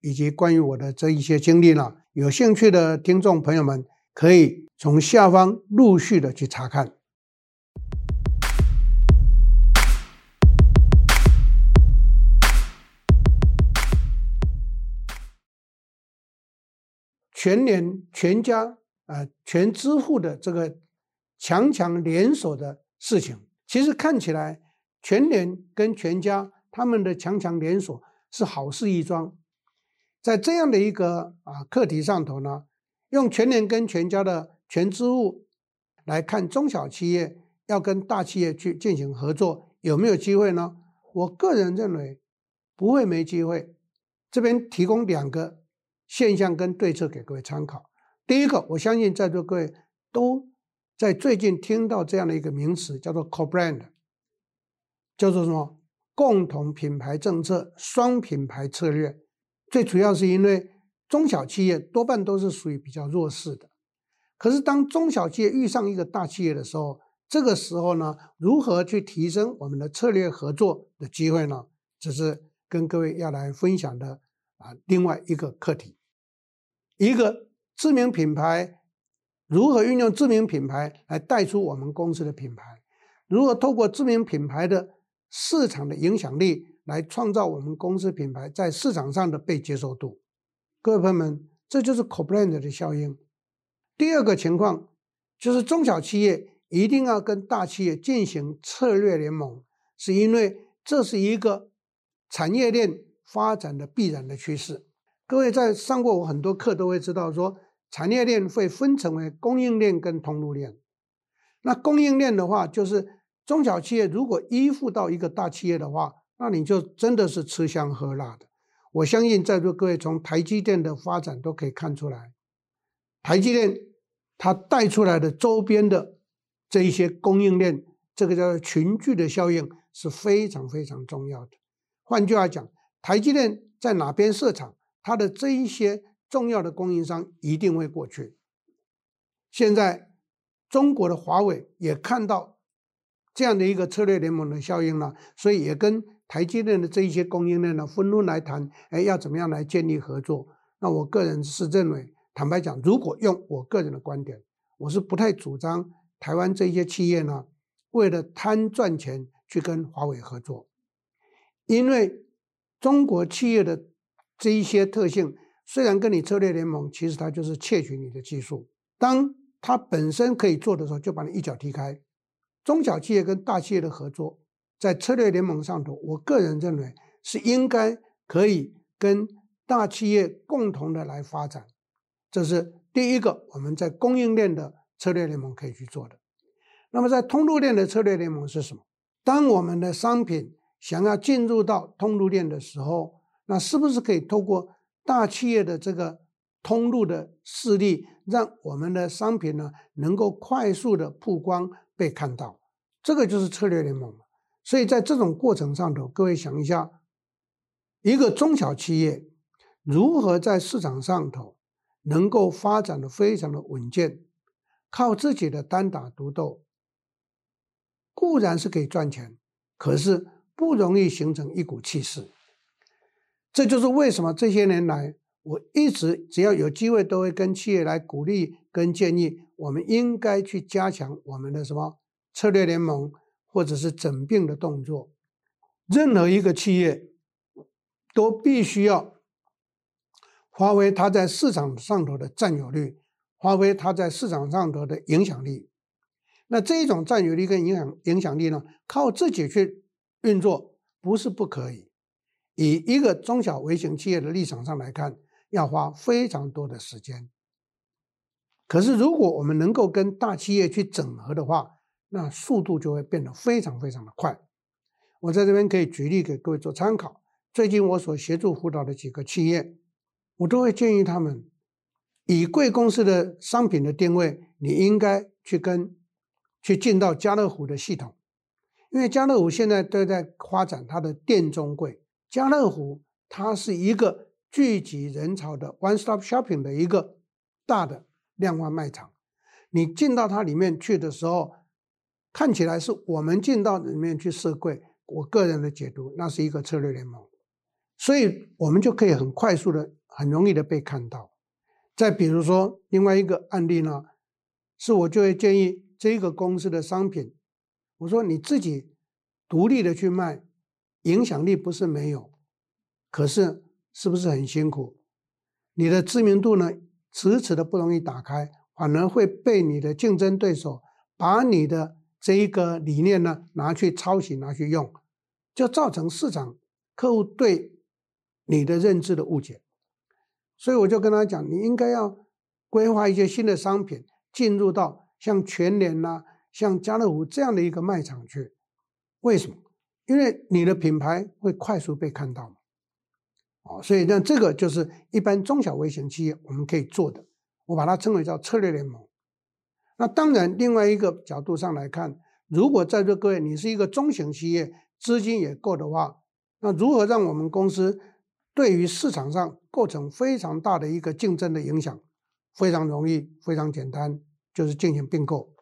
以及关于我的这一些经历呢，有兴趣的听众朋友们可以从下方陆续的去查看。全联全家啊、全支付的这个强强联手的事情，其实看起来。全联跟全家他们的强强联手是好事一桩，在这样的一个啊课题上头呢，用全年跟全家的全支物来看中小企业要跟大企业去进行合作有没有机会呢？我个人认为不会没机会。这边提供两个现象跟对策给各位参考。第一个，我相信在座各位都在最近听到这样的一个名词，叫做 Co-brand。叫做什么？共同品牌政策、双品牌策略，最主要是因为中小企业多半都是属于比较弱势的。可是当中小企业遇上一个大企业的时候，这个时候呢，如何去提升我们的策略合作的机会呢？这是跟各位要来分享的啊，另外一个课题。一个知名品牌如何运用知名品牌来带出我们公司的品牌？如何透过知名品牌的市场的影响力来创造我们公司品牌在市场上的被接受度，各位朋友们，这就是 Co-brand 的效应。第二个情况就是中小企业一定要跟大企业进行策略联盟，是因为这是一个产业链发展的必然的趋势。各位在上过我很多课都会知道，说产业链会分成为供应链跟通路链。那供应链的话就是。中小企业如果依附到一个大企业的话，那你就真的是吃香喝辣的。我相信在座各位从台积电的发展都可以看出来，台积电它带出来的周边的这一些供应链，这个叫群聚的效应是非常非常重要的。换句话讲，台积电在哪边设厂，它的这一些重要的供应商一定会过去。现在中国的华为也看到。这样的一个策略联盟的效应呢，所以也跟台积电的这一些供应链呢，纷纷来谈，哎，要怎么样来建立合作？那我个人是认为，坦白讲，如果用我个人的观点，我是不太主张台湾这些企业呢，为了贪赚钱去跟华为合作，因为中国企业的这一些特性，虽然跟你策略联盟，其实它就是窃取你的技术，当它本身可以做的时候，就把你一脚踢开。中小企业跟大企业的合作，在策略联盟上头，我个人认为是应该可以跟大企业共同的来发展。这是第一个，我们在供应链的策略联盟可以去做的。那么在通路链的策略联盟是什么？当我们的商品想要进入到通路链的时候，那是不是可以透过大企业的这个通路的势力，让我们的商品呢能够快速的曝光？被看到，这个就是策略联盟。所以在这种过程上头，各位想一下，一个中小企业如何在市场上头能够发展的非常的稳健，靠自己的单打独斗，固然是可以赚钱，可是不容易形成一股气势。这就是为什么这些年来，我一直只要有机会，都会跟企业来鼓励跟建议。我们应该去加强我们的什么策略联盟，或者是整并的动作。任何一个企业都必须要发挥它在市场上头的占有率，发挥它在市场上头的影响力。那这种占有率跟影响影响力呢，靠自己去运作不是不可以。以一个中小微型企业的立场上来看，要花非常多的时间。可是，如果我们能够跟大企业去整合的话，那速度就会变得非常非常的快。我在这边可以举例给各位做参考。最近我所协助辅导的几个企业，我都会建议他们，以贵公司的商品的定位，你应该去跟去进到家乐福的系统，因为家乐福现在都在发展它的店中柜。家乐福它是一个聚集人潮的 one stop shopping 的一个大的量贩卖场，你进到它里面去的时候，看起来是我们进到里面去设柜。我个人的解读，那是一个策略联盟，所以我们就可以很快速的、很容易的被看到。再比如说另外一个案例呢，是我就会建议这个公司的商品，我说你自己独立的去卖，影响力不是没有，可是是不是很辛苦？你的知名度呢，迟迟的不容易打开，反而会被你的竞争对手把你的这一个理念呢拿去抄袭、拿去用。就造成市场客户对你的认知的误解，所以我就跟他讲，你应该要规划一些新的商品进入到像全联呐、像家乐福这样的一个卖场去。为什么？因为你的品牌会快速被看到嘛。哦，所以那这个就是一般中小微型企业我们可以做的，我把它称为叫策略联盟。那当然，另外一个角度上来看，如果在座各位你是一个中型企业，资金也够的话，那如何让我们公司对于市场上构成非常大的一个竞争的影响？非常容易，非常简单，就是进行并购。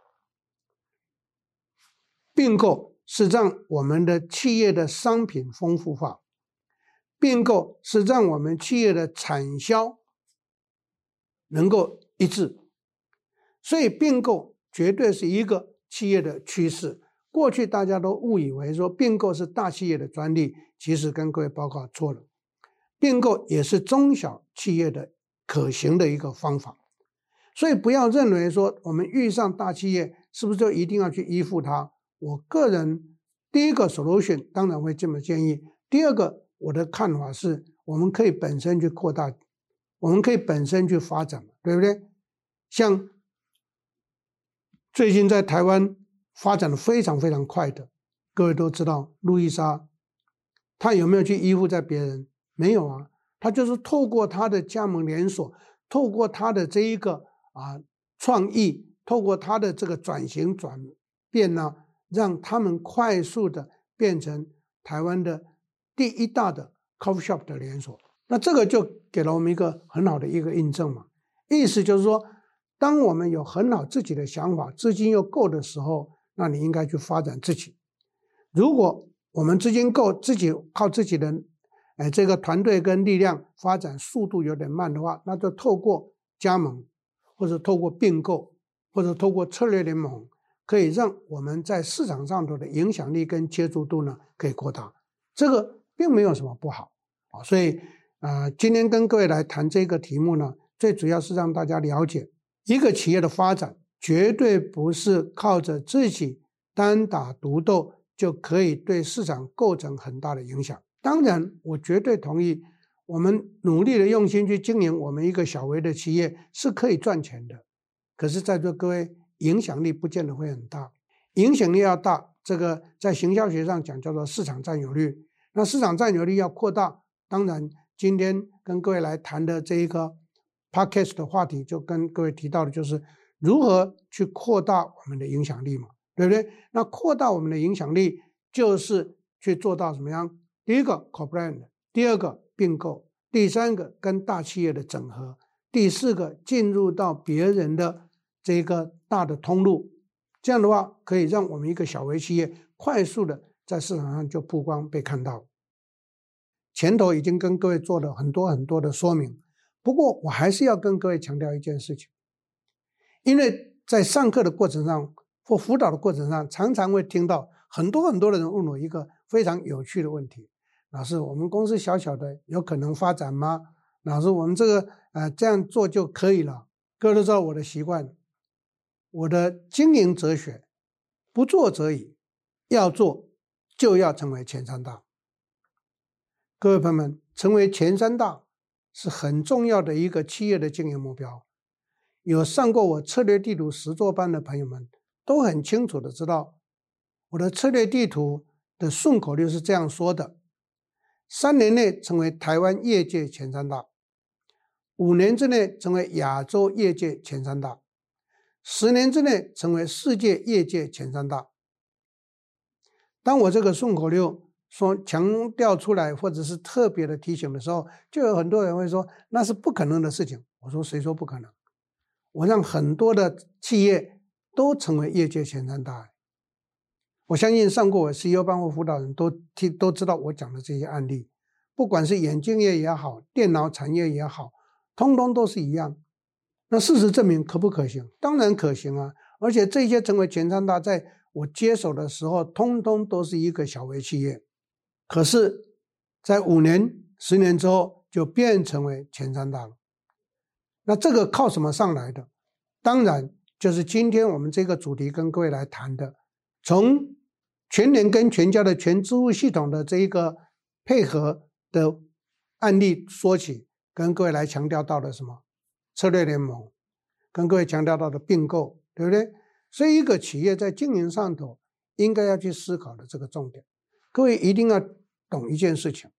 并购是让我们的企业的商品丰富化，并购是让我们企业的产销能够一致，所以并购绝对是一个企业的趋势。过去大家都误以为说并购是大企业的专利，其实跟各位报告错了，并购也是中小企业的可行的一个方法。所以不要认为说我们遇上大企业是不是就一定要去依附它？我个人第一个 solution 当然会这么建议，第二个我的看法是我们可以本身去扩大，我们可以本身去发展，对不对？像最近在台湾。发展的非常非常快的，各位都知道，路易莎，他有没有去依附在别人？没有啊，他就是透过他的加盟连锁，透过他的这一个啊创意，透过他的这个转型转变呢，让他们快速的变成台湾的第一大的 coffee shop 的连锁。那这个就给了我们一个很好的一个印证嘛，意思就是说，当我们有很好自己的想法，资金又够的时候。那你应该去发展自己。如果我们资金够，自己靠自己的，哎，这个团队跟力量发展速度有点慢的话，那就透过加盟，或者透过并购，或者透过策略联盟，可以让我们在市场上头的影响力跟接触度呢可以扩大。这个并没有什么不好啊。所以啊，呃，今天跟各位来谈这个题目呢，最主要是让大家了解一个企业的发展。绝对不是靠着自己单打独斗就可以对市场构成很大的影响。当然，我绝对同意，我们努力的用心去经营我们一个小微的企业是可以赚钱的。可是，在座各位，影响力不见得会很大。影响力要大，这个在行销学上讲叫做市场占有率。那市场占有率要扩大，当然，今天跟各位来谈的这一个 podcast 的话题，就跟各位提到的就是。如何去扩大我们的影响力嘛？对不对？那扩大我们的影响力，就是去做到什么样？第一个 co-brand，第二个并购，第三个跟大企业的整合，第四个进入到别人的这个大的通路。这样的话，可以让我们一个小微企业快速的在市场上就曝光被看到。前头已经跟各位做了很多很多的说明，不过我还是要跟各位强调一件事情。因为在上课的过程上或辅导的过程上，常常会听到很多很多的人问我一个非常有趣的问题：老师，我们公司小小的，有可能发展吗？老师，我们这个呃这样做就可以了？各位都知道我的习惯，我的经营哲学，不做则已，要做就要成为前三大。各位朋友们，成为前三大是很重要的一个企业的经营目标。有上过我策略地图实作班的朋友们，都很清楚的知道，我的策略地图的顺口溜是这样说的：三年内成为台湾业界前三大，五年之内成为亚洲业界前三大，十年之内成为世界业界前三大。当我这个顺口溜说强调出来，或者是特别的提醒的时候，就有很多人会说那是不可能的事情。我说谁说不可能？我让很多的企业都成为业界前三大。我相信上过我 CEO 班或辅导人都听都知道我讲的这些案例，不管是眼镜业也好，电脑产业也好。通通都是一样，那事实证明可不可行？当然可行啊！而且这些成为前三大，在我接手的时候，通通都是一个小微企业，可是，在五年、十年之后，就变成为前三大了。那这个靠什么上来的？当然就是今天我们这个主题跟各位来谈的，从全年跟全家的全支付系统的这一个配合的案例说起。跟各位来强调到的什么策略联盟，跟各位强调到的并购，对不对？所以一个企业在经营上头应该要去思考的这个重点，各位一定要懂一件事情：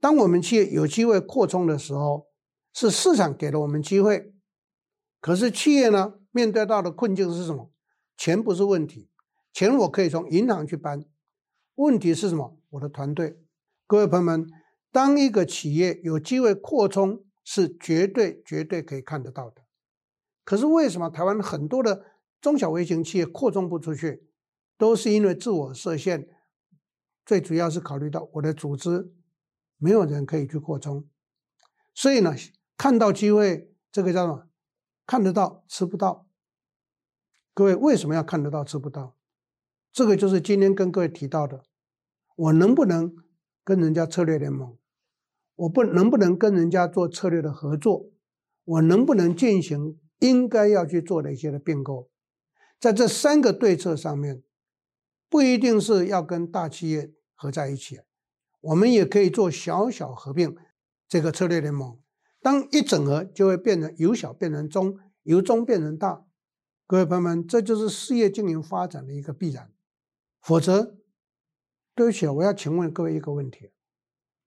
当我们企业有机会扩充的时候，是市场给了我们机会，可是企业呢，面对到的困境是什么？钱不是问题，钱我可以从银行去搬，问题是什么？我的团队，各位朋友们。当一个企业有机会扩充，是绝对绝对可以看得到的。可是为什么台湾很多的中小微型企业扩充不出去，都是因为自我设限，最主要是考虑到我的组织没有人可以去扩充，所以呢，看到机会，这个叫什么？看得到吃不到。各位为什么要看得到吃不到？这个就是今天跟各位提到的，我能不能跟人家策略联盟？我不能不能跟人家做策略的合作，我能不能进行应该要去做的一些的并购，在这三个对策上面，不一定是要跟大企业合在一起，我们也可以做小小合并这个策略联盟。当一整合，就会变成由小变成中，由中变成大。各位朋友们，这就是事业经营发展的一个必然。否则，对不起，我要请问各位一个问题。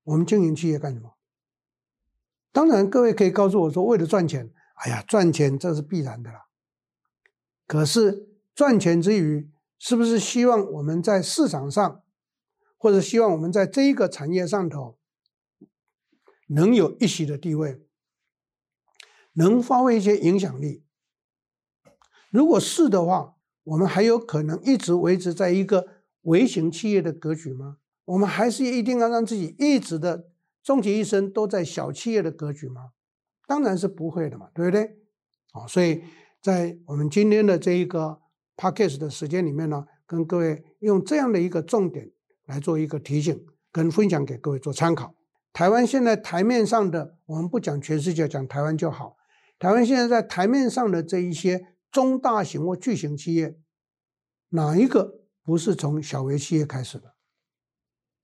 我们经营企业干什么？当然，各位可以告诉我说，为了赚钱。哎呀，赚钱这是必然的啦。可是赚钱之余，是不是希望我们在市场上，或者希望我们在这一个产业上头，能有一席的地位，能发挥一些影响力？如果是的话，我们还有可能一直维持在一个微型企业的格局吗？我们还是一定要让自己一直的终其一生都在小企业的格局吗？当然是不会的嘛，对不对？好，所以在我们今天的这一个 podcast 的时间里面呢，跟各位用这样的一个重点来做一个提醒跟分享给各位做参考。台湾现在台面上的，我们不讲全世界，讲台湾就好。台湾现在在台面上的这一些中大型或巨型企业，哪一个不是从小微企业开始的？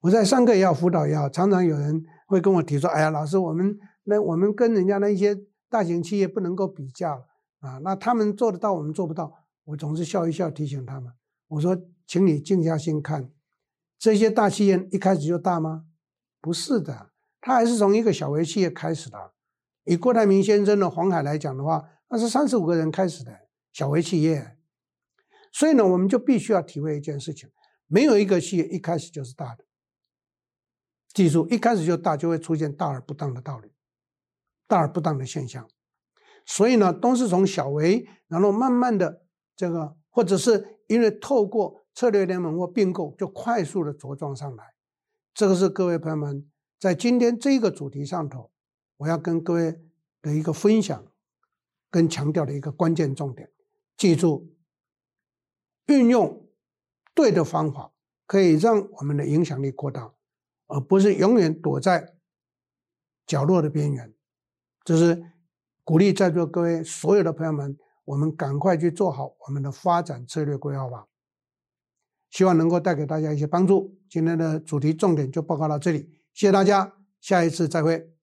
我在上课也好，辅导也好，常常有人会跟我提说：“哎呀，老师，我们那我们跟人家那一些大型企业不能够比较啊，那他们做得到，我们做不到。”我总是笑一笑，提醒他们：“我说，请你静下心看，这些大企业一开始就大吗？不是的，他还是从一个小微企业开始的。以郭台铭先生的鸿海来讲的话，那是三十五个人开始的小微企业。所以呢，我们就必须要体会一件事情：没有一个企业一开始就是大的。”记住，一开始就大，就会出现大而不当的道理，大而不当的现象。所以呢，都是从小微，然后慢慢的这个，或者是因为透过策略联盟或并购，就快速的茁壮上来。这个是各位朋友们在今天这个主题上头，我要跟各位的一个分享跟强调的一个关键重点。记住，运用对的方法，可以让我们的影响力扩大。而不是永远躲在角落的边缘，就是鼓励在座各位所有的朋友们，我们赶快去做好我们的发展策略规划吧。希望能够带给大家一些帮助。今天的主题重点就报告到这里，谢谢大家，下一次再会。